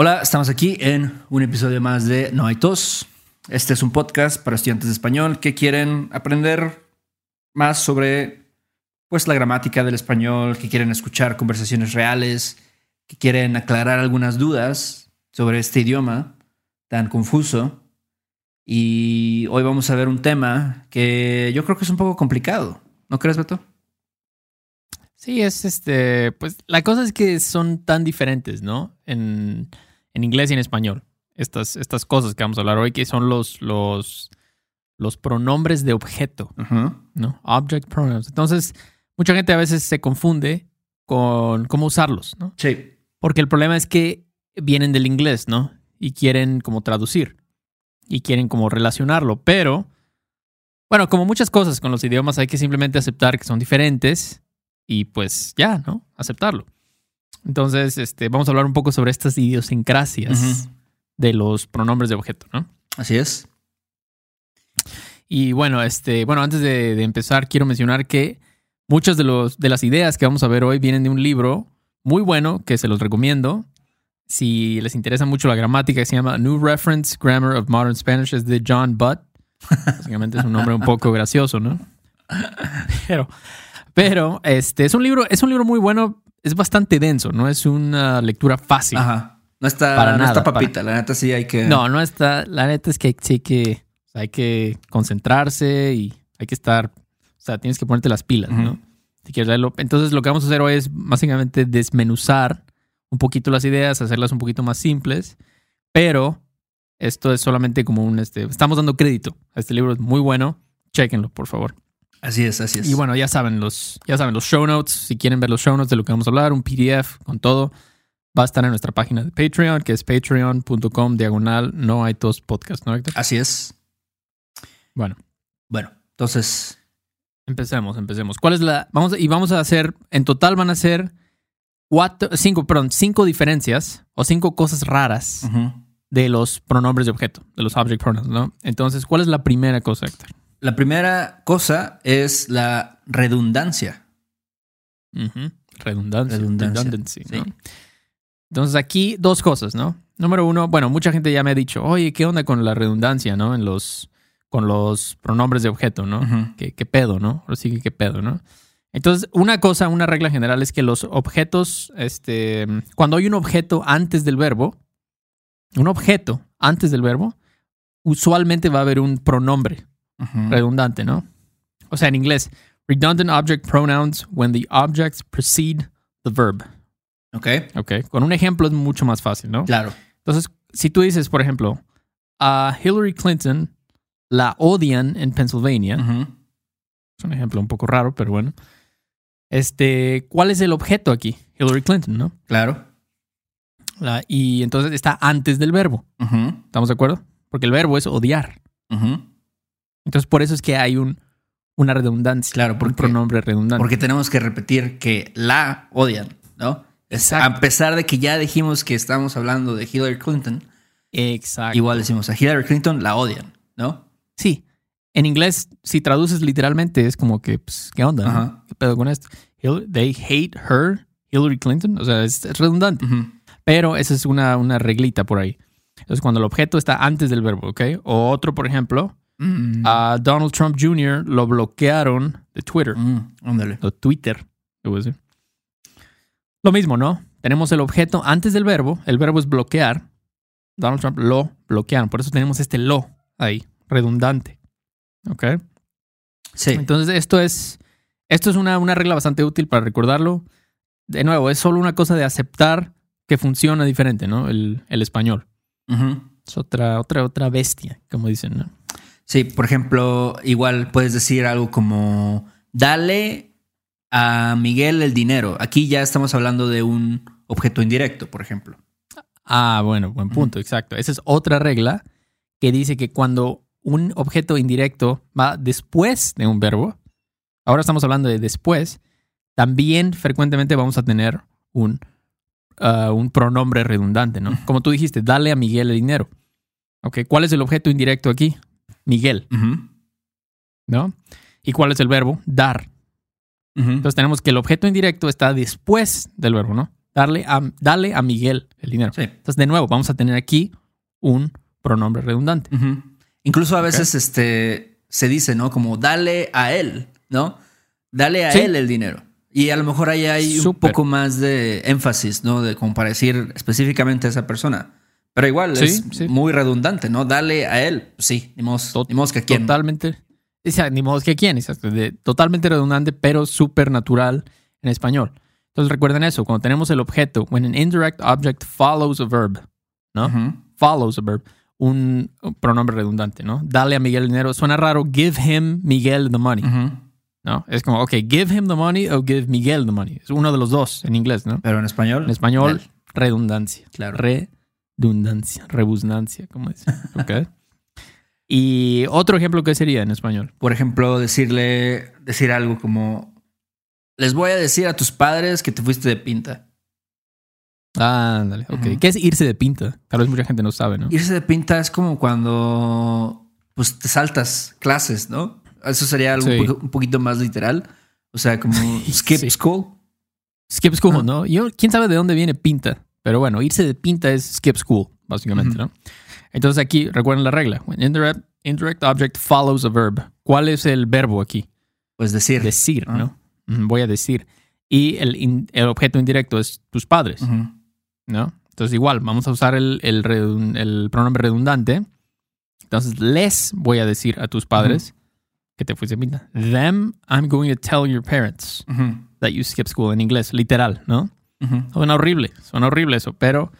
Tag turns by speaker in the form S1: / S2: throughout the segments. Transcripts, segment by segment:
S1: Hola, estamos aquí en un episodio más de No hay tos. Este es un podcast para estudiantes de español que quieren aprender más sobre pues la gramática del español, que quieren escuchar conversaciones reales, que quieren aclarar algunas dudas sobre este idioma tan confuso. Y hoy vamos a ver un tema que yo creo que es un poco complicado. ¿No crees, Beto?
S2: Sí, es este, pues la cosa es que son tan diferentes, ¿no? En inglés y en español. Estas, estas cosas que vamos a hablar hoy, que son los, los, los pronombres de objeto, ¿no? Object pronouns. Entonces, mucha gente a veces se confunde con cómo usarlos, ¿no?
S1: Sí.
S2: Porque el problema es que vienen del inglés, ¿no? Y quieren como traducir y quieren como relacionarlo, pero bueno, como muchas cosas con los idiomas hay que simplemente aceptar que son diferentes y pues ya, ¿no? Aceptarlo. Entonces, este, vamos a hablar un poco sobre estas idiosincrasias de los pronombres de objeto, ¿no?
S1: Así es.
S2: Y bueno, este, bueno, antes de, de empezar, quiero mencionar que muchas de, los, de las ideas que vamos a ver hoy vienen de un libro muy bueno que se los recomiendo. Si les interesa mucho la gramática, se llama New Reference Grammar of Modern Spanish, es de John Butt. Básicamente es un nombre un poco gracioso, ¿no? Pero, pero este es un libro, es un libro muy bueno, es bastante denso, no es una lectura fácil.
S1: Ajá. No está,
S2: Para
S1: no
S2: nada,
S1: está papita, la neta sí hay que.
S2: No, no está. La neta es que sí que o sea, hay que concentrarse y hay que estar. O sea, tienes que ponerte las pilas, ¿no? Si quieres leerlo. Entonces, lo que vamos a hacer hoy es básicamente desmenuzar un poquito las ideas, hacerlas un poquito más simples, pero esto es solamente como un. Este, estamos dando crédito a este libro, es muy bueno. Chequenlo, por favor.
S1: Así es, así es.
S2: Y bueno, ya saben los, ya saben los show notes. Si quieren ver los show notes de lo que vamos a hablar, un PDF con todo, va a estar en nuestra página de Patreon, que es patreon.com diagonal no hay tos podcast, ¿no, Héctor?
S1: Así es.
S2: Bueno,
S1: Bueno, entonces.
S2: empecemos, empecemos. ¿Cuál es la? Vamos a- y vamos a hacer, en total van a ser cuatro, cinco, perdón, cinco diferencias o cinco cosas raras de los pronombres de objeto, de los object pronouns, ¿no? Entonces, ¿cuál es la primera cosa, Héctor?
S1: La primera cosa es la redundancia.
S2: Ujú. Redundancia.
S1: Redundancia, sí.
S2: ¿no? Entonces aquí dos cosas, ¿no? Número uno, bueno, mucha gente ya me ha dicho, oye, ¿qué onda con la redundancia, no? En los, con los pronombres de objeto, ¿no?
S1: Ujú.
S2: ¿Qué, qué pedo, no? Ahora sí que qué pedo, ¿no? Entonces, una cosa, una regla general es que los objetos, este, cuando hay un objeto antes del verbo, un objeto antes del verbo, usualmente va a haber un pronombre Redundante, ¿no? O sea, en inglés, redundant object pronouns when the objects precede the verb.
S1: Ok,
S2: Ok, con un ejemplo es mucho más fácil, ¿no?
S1: claro.
S2: Entonces, si tú dices, por ejemplo, a Hillary Clinton la odian en Pennsylvania, es un ejemplo un poco raro, pero bueno. Este, ¿cuál es el objeto aquí? Hillary Clinton, ¿no?
S1: Claro.
S2: La- y entonces está antes del verbo. ¿Estamos de acuerdo? Porque el verbo es odiar.
S1: Ujú.
S2: Entonces, por eso es que hay un, una redundancia.
S1: Claro,
S2: un
S1: porque-
S2: pronombre redundante.
S1: Porque tenemos que repetir que la odian, ¿no?
S2: Exacto.
S1: A pesar de que ya dijimos que estamos hablando de Hillary Clinton,
S2: Exacto.
S1: igual decimos a Hillary Clinton la odian, ¿no?
S2: Sí. En inglés, si traduces literalmente, es como que, pues, ¿qué onda? no? ¿Qué pedo con esto? They hate her, Hillary Clinton. O sea, es, redundante. Pero esa es una, una reglita por ahí. Entonces, cuando el objeto está antes del verbo, ¿ok? O otro, por ejemplo,
S1: Mm.
S2: a Donald Trump Jr. lo bloquearon de Twitter.
S1: Mm, ándale.
S2: O Twitter. Lo mismo, ¿no? Tenemos el objeto antes del verbo. El verbo es bloquear. Donald Trump lo bloquearon. Por eso tenemos este lo ahí, redundante. ¿Ok?
S1: Sí.
S2: Entonces, esto es, esto es una, una regla bastante útil para recordarlo. De nuevo, es solo una cosa de aceptar que funciona diferente, ¿no? El, el español. Es otra, otra, otra bestia, como dicen, ¿no?
S1: Sí, por ejemplo, igual puedes decir algo como dale a Miguel el dinero. Aquí ya estamos hablando de un objeto indirecto, por ejemplo.
S2: Ah, bueno, buen punto, exacto. Esa es otra regla que dice que cuando un objeto indirecto va después de un verbo, ahora estamos hablando de después, también frecuentemente vamos a tener un, ah, un pronombre redundante, ¿no? Como tú dijiste, dale a Miguel el dinero. Ok, ¿cuál es el objeto indirecto aquí? Miguel. ¿no? ¿Y cuál es el verbo? Dar. Entonces tenemos que el objeto indirecto está después del verbo, ¿no? Darle a, dale a Miguel el dinero.
S1: Sí.
S2: Entonces, de nuevo, vamos a tener aquí un pronombre redundante.
S1: Incluso a veces este, se dice, ¿no? Como dale a él, ¿no? Dale a
S2: Sí.
S1: él el dinero. Y a lo mejor ahí hay un poco más de énfasis, ¿no? De como para decir específicamente a esa persona. Pero igual
S2: Sí,
S1: es
S2: sí.
S1: muy redundante, ¿no? Dale a él. Sí, ni modo,
S2: Tot-
S1: que a quién.
S2: Totalmente. O sea, ni modo que quién, exacto. De- totalmente redundante, pero súper natural en español. Entonces recuerden eso, cuando tenemos el objeto, when an indirect object follows a verb, ¿no? Follows a verb, un un pronombre redundante, ¿no? Dale a Miguel el dinero. Suena raro, give him Miguel the money. ¿no? Es como, ok, give him the money o give Miguel the money. Es uno de los dos en inglés, ¿no?
S1: Pero en español.
S2: En español, redundancia.
S1: Claro.
S2: Redundancia, rebusnancia, como dicen. Ok. y otro ejemplo, ¿qué sería en español?
S1: Por ejemplo, decirle, decir algo como, les voy a decir a tus padres que te fuiste de pinta.
S2: Ah, ándale, ok. ¿Qué es irse de pinta? Tal vez mucha gente no sabe, ¿no?
S1: Irse de pinta es como cuando pues te saltas clases, ¿no? Eso sería algo
S2: Sí.
S1: un, poquito más literal. O sea, como skip
S2: Sí.
S1: school.
S2: Skip school. ¿no? Yo, quién sabe de dónde viene pinta. Pero bueno, irse de pinta es skip school, básicamente,
S1: Ujú.
S2: ¿no? Entonces aquí, recuerden la regla. When indirect, indirect object follows a verb. ¿Cuál es el verbo aquí?
S1: Pues decir.
S2: Decir,
S1: Ah.
S2: ¿no? Mm, Voy a decir. Y el, in- el objeto indirecto es tus padres.
S1: Ujú.
S2: ¿no? Entonces igual, vamos a usar el, el, el pronombre redundante. Entonces, les voy a decir a tus padres que te fuiste pinta. Them, I'm going to tell your parents that you skip school en inglés, literal, ¿no?
S1: Ujú.
S2: Suena horrible, suena horrible eso, pero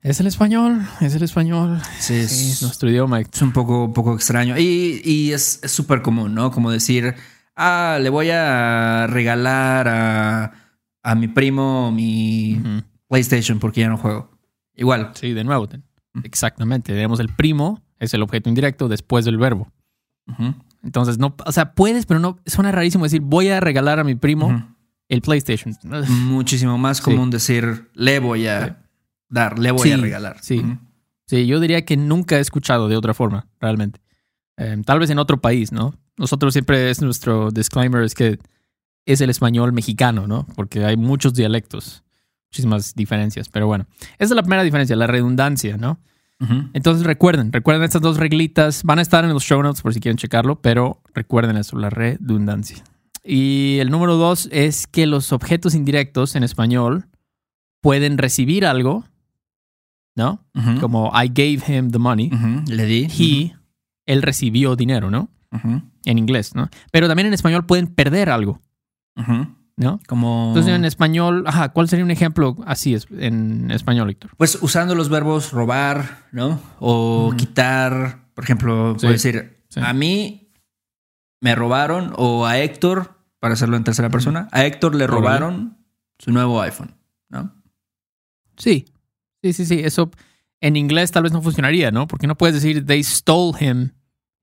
S2: es el español, es el español,
S1: Sí, es,
S2: nuestro idioma.
S1: es un poco, poco extraño. Y, y es súper común, ¿no? Como decir, ah, le voy a regalar a, a mi primo mi. PlayStation porque ya no juego. Igual.
S2: Sí, de nuevo, ten- exactamente. Tenemos el primo, es el objeto indirecto después del verbo. Entonces, no, o sea, puedes, pero no, suena rarísimo decir, voy a regalar a mi primo. El PlayStation.
S1: Muchísimo más
S2: Sí.
S1: común decir, le voy a
S2: Sí.
S1: dar, le voy
S2: Sí,
S1: a regalar.
S2: sí. Sí, yo diría que nunca he escuchado de otra forma, realmente. Eh, tal vez en otro país, ¿no? Nosotros siempre es nuestro disclaimer, es que es el español mexicano, ¿no? Porque hay muchos dialectos, muchísimas diferencias, pero bueno. Esa es la primera diferencia, la redundancia, ¿no? Entonces recuerden, recuerden estas dos reglitas, van a estar en los show notes por si quieren checarlo, pero recuerden eso, la redundancia. Y el número dos es que los objetos indirectos en español pueden recibir algo, ¿no? Como I gave him the money.
S1: Le di.
S2: He, él recibió dinero, ¿no? En inglés, ¿no? Pero también en español pueden perder algo. ¿no?
S1: Como.
S2: Entonces en español, ajá, ¿cuál sería un ejemplo así es en español, Héctor?
S1: Pues usando los verbos robar, ¿no? O quitar. Por ejemplo,
S2: Sí.
S1: puedo decir,
S2: Sí.
S1: a mí me robaron, o a Héctor, para hacerlo en tercera persona, a Héctor le robaron su nuevo iPhone, ¿no?
S2: Sí, sí, sí, sí. Eso en inglés tal vez no funcionaría, ¿no? Porque no puedes decir they stole him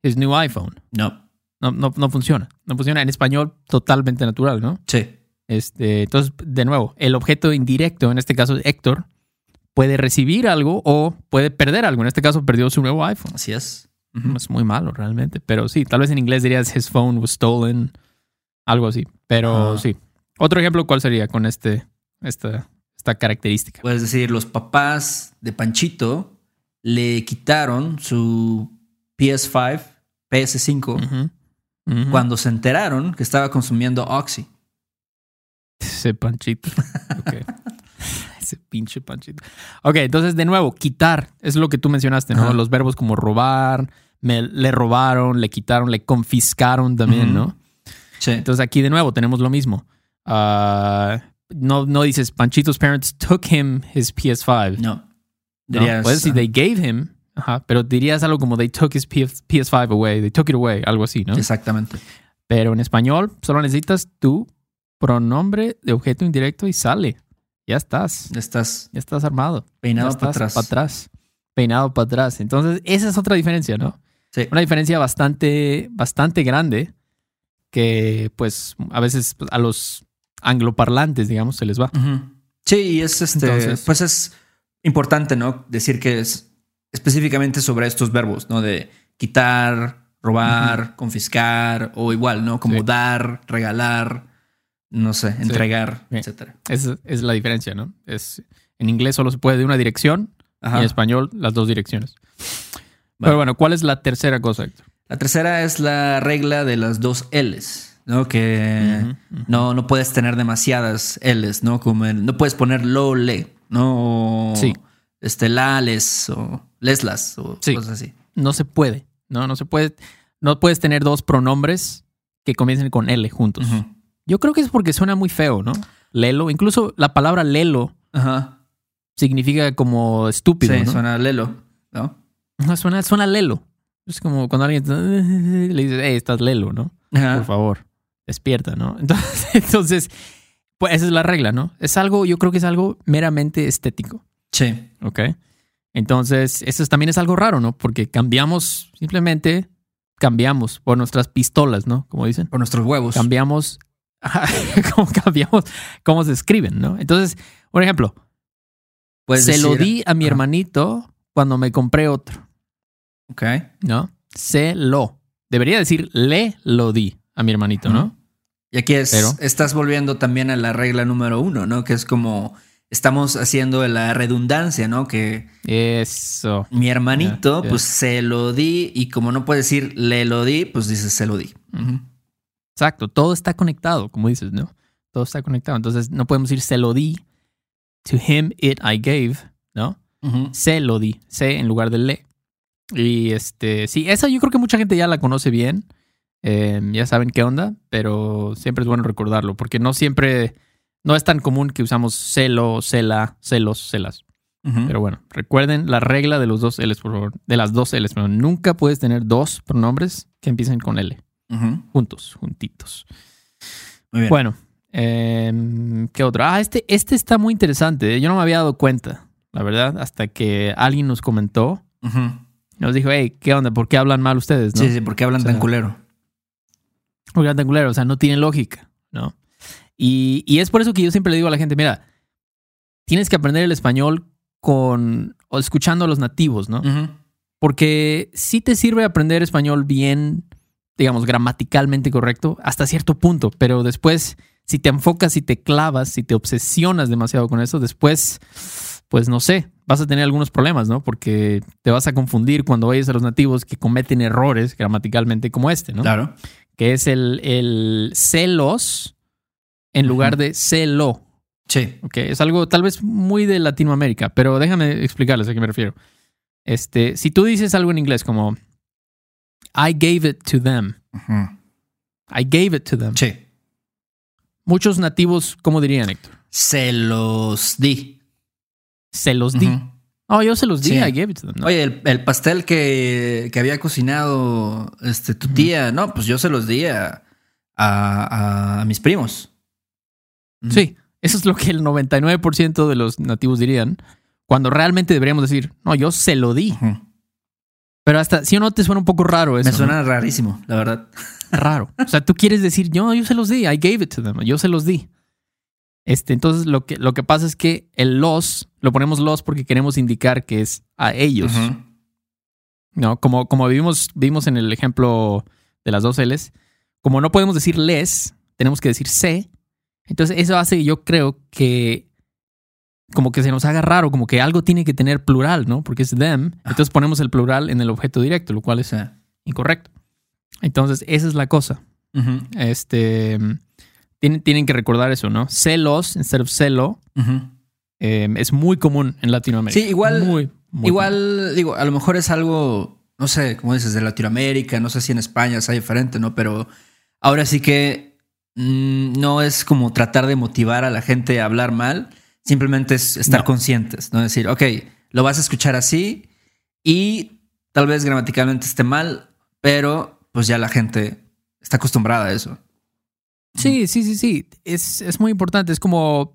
S2: his new iPhone.
S1: No.
S2: No, no, no funciona. No funciona en español totalmente natural, ¿no?
S1: Sí.
S2: Este, entonces, de nuevo, el objeto indirecto, en este caso Héctor, puede recibir algo o puede perder algo. En este caso, perdió su nuevo iPhone.
S1: Así es.
S2: Es muy malo realmente, pero sí, tal vez en inglés dirías his phone was stolen, algo así. Pero
S1: Ah.
S2: sí. Otro ejemplo, ¿cuál sería con este, esta, esta característica?
S1: Puedes decir, los papás de Panchito le quitaron su PS5, PS5,
S2: Ujú. Ujú.
S1: cuando se enteraron que estaba consumiendo Oxy.
S2: Ese panchito. Ese pinche panchito. Ok, entonces de nuevo, quitar es lo que tú mencionaste, ¿no? Los verbos como robar, me, le robaron, le quitaron, le confiscaron también. ¿no?
S1: Sí.
S2: Entonces aquí de nuevo tenemos lo mismo. Ah, no, no dices Panchito's parents took him his PS5.
S1: no.
S2: ¿no?
S1: Dirías,
S2: Puedes decir they gave him, ajá, pero dirías algo como they took his PS- PS5 away, they took it away, algo así, ¿no?
S1: Exactamente.
S2: Pero en español solo necesitas tu pronombre de objeto indirecto y sale. Ya estás.
S1: Estás
S2: Ya estás armado.
S1: peinado
S2: ya
S1: para atrás.
S2: Para atrás. Peinado para atrás. Entonces, esa es otra diferencia, ¿no?
S1: Sí.
S2: Una diferencia bastante, bastante grande que, pues, a veces a los angloparlantes, digamos, se les va.
S1: Sí, y es este,
S2: Entonces-
S1: pues es importante, ¿no? Decir que es específicamente sobre estos verbos, ¿no? De quitar, robar, confiscar, o igual, ¿no? Como
S2: Sí.
S1: dar, regalar. no sé, entregar,
S2: Bien.
S1: etcétera.
S2: Esa es la diferencia, ¿no? Es, en inglés solo se puede de una dirección y en español las dos direcciones.
S1: Vale.
S2: Pero bueno, ¿cuál es la tercera cosa, Héctor?
S1: La tercera es la regla de las dos L's, ¿no? Que no, no puedes tener demasiadas L's, ¿no? Como el- no puedes poner lo, le, ¿no? O,
S2: Sí.
S1: Este, la, les, o leslas, o
S2: Sí.
S1: cosas así.
S2: No se puede, ¿no? No se puede. No puedes tener dos pronombres que comiencen con L juntos. Yo creo que es porque suena muy feo, ¿no? Lelo. Incluso la palabra lelo significa como estúpido,
S1: Sí,
S2: ¿no?
S1: suena lelo, ¿no?
S2: No, suena, suena lelo. Es como cuando alguien le dices, hey, estás lelo, ¿no?
S1: Ajá.
S2: Por favor, despierta, ¿no? Entonces, entonces, pues esa es la regla, ¿no? Es algo, yo creo que es algo meramente estético,
S1: Sí.
S2: ¿ok? Entonces, eso es- también es algo raro, ¿no? Porque cambiamos, simplemente cambiamos por nuestras pistolas, ¿no? Como dicen.
S1: Por nuestros huevos.
S2: Cambiamos, como cambiamos cómo se escriben, ¿no? Entonces, por ejemplo, se lo di a mi
S1: Ajá.
S2: hermanito cuando me compré otro.
S1: Ok.
S2: ¿no? Se lo. Debería decir le lo di a mi hermanito, ¿no?
S1: Y aquí es,
S2: Pero-
S1: estás volviendo también a la regla número uno, ¿no? Que es como estamos haciendo la redundancia, ¿no? Que
S2: Eso.
S1: mi hermanito, pues se lo di y como no puede decir le lo di, pues dices se lo di.
S2: Exacto. Todo está conectado, como dices, ¿no? Todo está conectado. Entonces no podemos decir se lo di. To him it I gave, ¿no? Se lo di. Se en lugar de le. Y este, sí, esa yo creo que mucha gente ya la conoce bien. Eh, ya saben qué onda, pero siempre es bueno recordarlo, porque no siempre, no es tan común que usamos celo, cela, celos, celas. Pero bueno, recuerden la regla de los dos L's, por favor. De las dos L's, pero nunca puedes tener dos pronombres que empiecen con L. Juntos, juntitos.
S1: Muy bien.
S2: Bueno, em, ¿qué otro? Ah, este, este está muy interesante. ¿eh? Yo no me había dado cuenta, la verdad, hasta que alguien nos comentó.
S1: Ujú.
S2: Nos dijo, hey, ¿qué onda? ¿Por qué hablan mal ustedes? ¿no?
S1: Sí, sí, porque hablan
S2: O sea,
S1: tan culero.
S2: Porque hablan tan culero, o sea, no tiene lógica, ¿no? Y, y es por eso que yo siempre le digo a la gente, mira, tienes que aprender el español con o escuchando a los nativos, ¿no? Porque sí te sirve aprender español bien, digamos, gramaticalmente correcto, hasta cierto punto, pero después, si te enfocas, si te clavas, si te obsesionas demasiado con eso, después, pues no sé, vas a tener algunos problemas, ¿no? Porque te vas a confundir cuando oyes a los nativos que cometen errores gramaticalmente como este, ¿no?
S1: Claro.
S2: Que es el, el celos en lugar de celo.
S1: Sí.
S2: Ok, es algo tal vez muy de Latinoamérica, pero déjame explicarles a qué me refiero. Este, si tú dices algo en inglés como I gave it to them. I gave it to them.
S1: Sí.
S2: Muchos nativos, ¿cómo dirían, Héctor?
S1: Se los di.
S2: Se los di.
S1: Ujú.
S2: Oh, yo se los di,
S1: Sí.
S2: I gave it to them. ¿no?
S1: Oye, el, el pastel que, que había cocinado este, tu tía, no, pues yo se los di a, a- a mis primos.
S2: Sí, eso es lo que el 99% de los nativos dirían, cuando realmente deberíamos decir, no, yo se lo di. Pero hasta, si o no, te suena un poco raro eso.
S1: Me
S2: ¿no?
S1: suena rarísimo, la verdad.
S2: raro. O sea, tú quieres decir, yo, yo se los di, I gave it to them, yo se los di. Este, entonces lo que, lo que pasa es que el los, lo ponemos los porque queremos indicar que es a ellos. ¿no? Como, como vimos, vimos en el ejemplo de las dos L's, como no podemos decir les, tenemos que decir se. Entonces eso hace, yo creo que como que se nos haga raro, como que algo tiene que tener plural, ¿no? Porque es them. Entonces ponemos el plural en el objeto directo, lo cual es incorrecto. Entonces esa es la cosa. Este, tienen, tienen que recordar eso, ¿no? Celos, instead of celo, eh, es muy común en Latinoamérica.
S1: Sí, igual-
S2: Muy, muy
S1: Igual, digo, a lo mejor es algo, no sé, como dices, de Latinoamérica, no sé si en España sea diferente, ¿no? Pero ahora sí que mm, no es como tratar de motivar a la gente a hablar mal, simplemente es estar
S2: No.
S1: conscientes, ¿no? Decir, ok, lo vas a escuchar así y tal vez gramaticalmente esté mal, pero pues ya la gente está acostumbrada a eso.
S2: Sí, sí, sí, sí. Es, es muy importante. Es como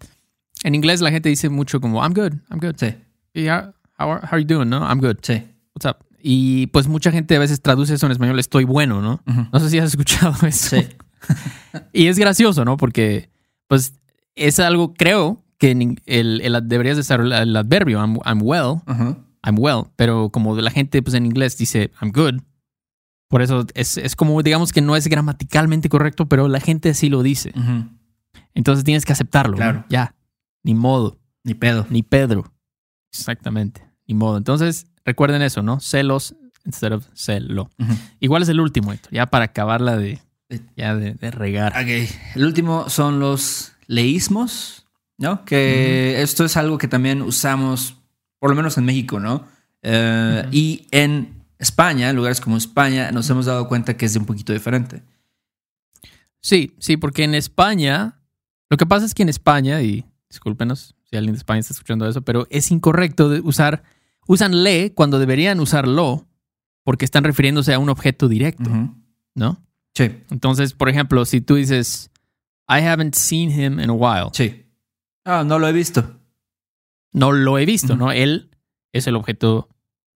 S2: en inglés la gente dice mucho como I'm good, I'm good.
S1: Sí,
S2: Yeah, how, are, how are you doing? No, I'm good.
S1: sí.
S2: What's up? Y pues mucha gente a veces traduce eso en español, estoy bueno, ¿no? No sé si has escuchado eso.
S1: Sí.
S2: Y es gracioso, ¿no? Porque pues es algo, creo que en el, el- deberías usar el, adverbio I'm, I'm well. I'm well, pero como la gente pues en inglés dice I'm good. Por eso es, es como digamos que no es gramaticalmente correcto, pero la gente así lo dice. Entonces tienes que aceptarlo. ¿no?
S1: Claro.
S2: Ya. Ni modo.
S1: Ni pedo.
S2: Ni Pedro. Exactamente. Ni modo. Entonces, recuerden eso, ¿no? Celos instead of celo. Igual es el último, Héctor, ya para acabarla de,
S1: Eh.
S2: ya de, de regar.
S1: Ok. El último son los leísmos, ¿no? Que esto es algo que también usamos, por lo menos en México, ¿no? Eh. Y en España, en lugares como España, nos hemos dado cuenta que es un poquito diferente.
S2: Sí, sí, porque en España, lo que pasa es que en España, y discúlpenos si alguien de España está escuchando eso, pero es incorrecto de usar, usan le cuando deberían usar lo, porque están refiriéndose a un objeto directo. ¿no?
S1: Sí,
S2: Entonces, por ejemplo, si tú dices, I haven't seen him in a while,
S1: sí. Ah, no lo he visto.
S2: no lo he visto. ¿no? Él es el objeto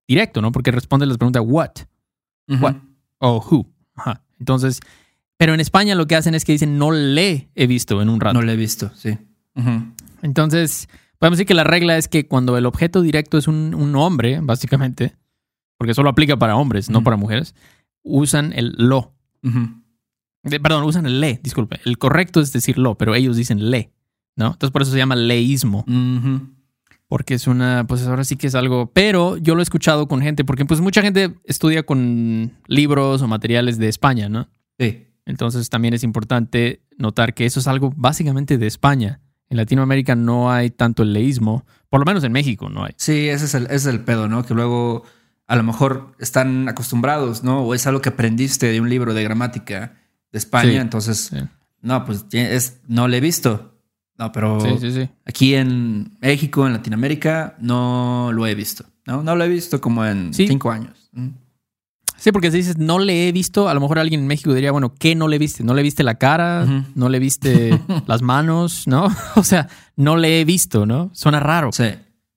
S2: directo, ¿no? Porque responde las preguntas what. What? o who. Ajá. Entonces, pero en España lo que hacen es que dicen no le he visto en un rato.
S1: No lo he visto, sí. Ujú.
S2: Entonces, podemos decir que la regla es que cuando el objeto directo es un, un hombre, básicamente, porque solo aplica para hombres, no para mujeres, usan el lo. De- perdón, usan el le, disculpe. El correcto es decir lo, pero ellos dicen le, ¿no? Entonces por eso se llama leísmo. Porque es una, pues ahora sí que es algo, pero yo lo he escuchado con gente, porque pues mucha gente estudia con libros o materiales de España, ¿no?
S1: Sí.
S2: Entonces también es importante notar que eso es algo básicamente de España. En Latinoamérica no hay tanto el leísmo, por lo menos en México no hay.
S1: Sí, ese es el, ese es el pedo, ¿no? Que luego a lo mejor están acostumbrados, ¿no? O es algo que aprendiste de un libro de gramática de España,
S2: Sí,
S1: entonces,
S2: sí.
S1: no, pues es, no le he visto. No, pero
S2: Sí, sí, sí.
S1: aquí en México, en Latinoamérica, no lo he visto. No, no lo he visto como en cinco años. Mm.
S2: Sí, porque si dices no le he visto, a lo mejor alguien en México diría, bueno, ¿qué no le viste? ¿No le viste la cara? ¿No le viste las manos? ¿No? O sea, no le he visto, ¿no? Suena raro.
S1: Sí.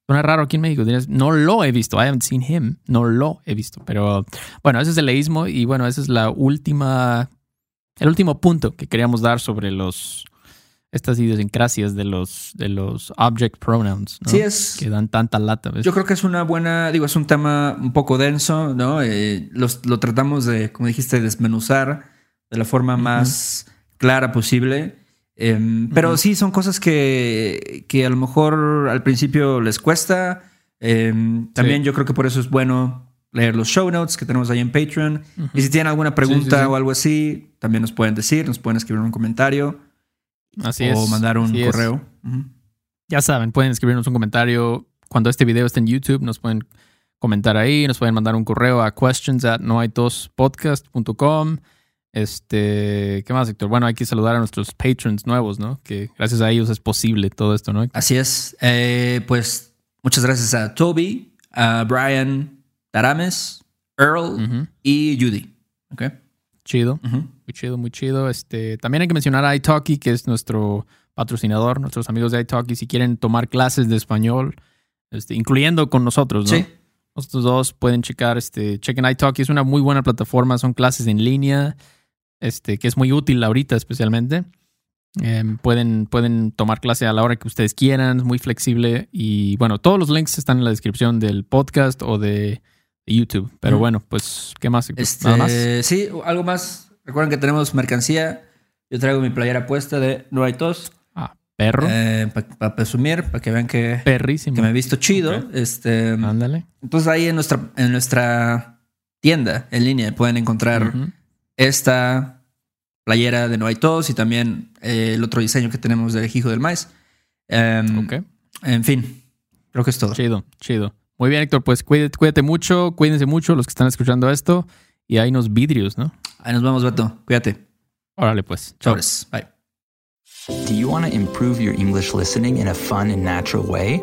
S2: Suena raro aquí en México. Dirías, no lo he visto. I haven't seen him. No lo he visto. Pero bueno, ese es el leísmo y bueno, esa es la última, el último punto que queríamos dar sobre los estas idiosincrasias de los de los object pronouns, ¿no?
S1: Sí, es.
S2: que dan tanta lata. ¿ves?
S1: Yo creo que es una buena, digo, es un tema un poco denso, ¿no? Eh, los- lo tratamos de, como dijiste, desmenuzar de la forma más clara posible. Em, pero
S2: Ujú.
S1: sí, son cosas que, que a lo mejor al principio les cuesta. Em, también yo creo que por eso es bueno leer los show notes que tenemos ahí en Patreon.
S2: Ujú.
S1: Y si tienen alguna pregunta
S2: sí.
S1: o algo así, también nos pueden decir, nos pueden escribir un comentario
S2: Así
S1: o
S2: es.
S1: mandar un correo.
S2: Ya saben, pueden escribirnos un comentario. Cuando este video esté en YouTube, nos pueden comentar ahí, nos pueden mandar un correo a questions at noaitospodcast.com. Este, ¿qué más, Héctor? Bueno, hay que saludar a nuestros patrons nuevos, ¿no? Que gracias a ellos es posible todo esto, ¿no?
S1: Así es. Eh, pues muchas gracias a Toby, a Brian Tarames, Earl
S2: Ujú.
S1: y Judy. Ok.
S2: Chido, muy chido, muy chido. Este, también hay que mencionar a italki, que es nuestro patrocinador, nuestros amigos de italki, si quieren tomar clases de español, este, incluyendo con nosotros, ¿no?
S1: Sí.
S2: Nosotros dos pueden checar, este, chequen italki, es una muy buena plataforma, son clases en línea, este, que es muy útil ahorita especialmente. Em, pueden, pueden tomar clase a la hora que ustedes quieran, es muy flexible y bueno, todos los links están en la descripción del podcast o de YouTube. Pero bueno, pues, ¿qué más?
S1: Este,
S2: Nada más.
S1: Sí, algo más. Recuerden que tenemos mercancía. Yo traigo mi playera puesta de No hay tos.
S2: Ah, perro.
S1: para presumir, para que vean que,
S2: Perrísimo.
S1: que me he visto chido. Este,
S2: Ándale.
S1: entonces ahí en nuestra, en nuestra tienda en línea pueden encontrar esta playera de No hay tos y también eh, el otro diseño que tenemos del Hijo del Maíz. Em,
S2: Ok.
S1: En fin, creo que es todo.
S2: Chido, chido. Muy bien, Héctor. Pues cuídate, cuídate mucho, cuídense mucho los que están escuchando esto. Y hay unos vidrios, ¿no?
S1: Ahí nos vemos, Beto. Cuídate.
S2: Órale, pues. Chao.
S1: Bye.
S3: Do you want to improve your English listening in a fun and natural way?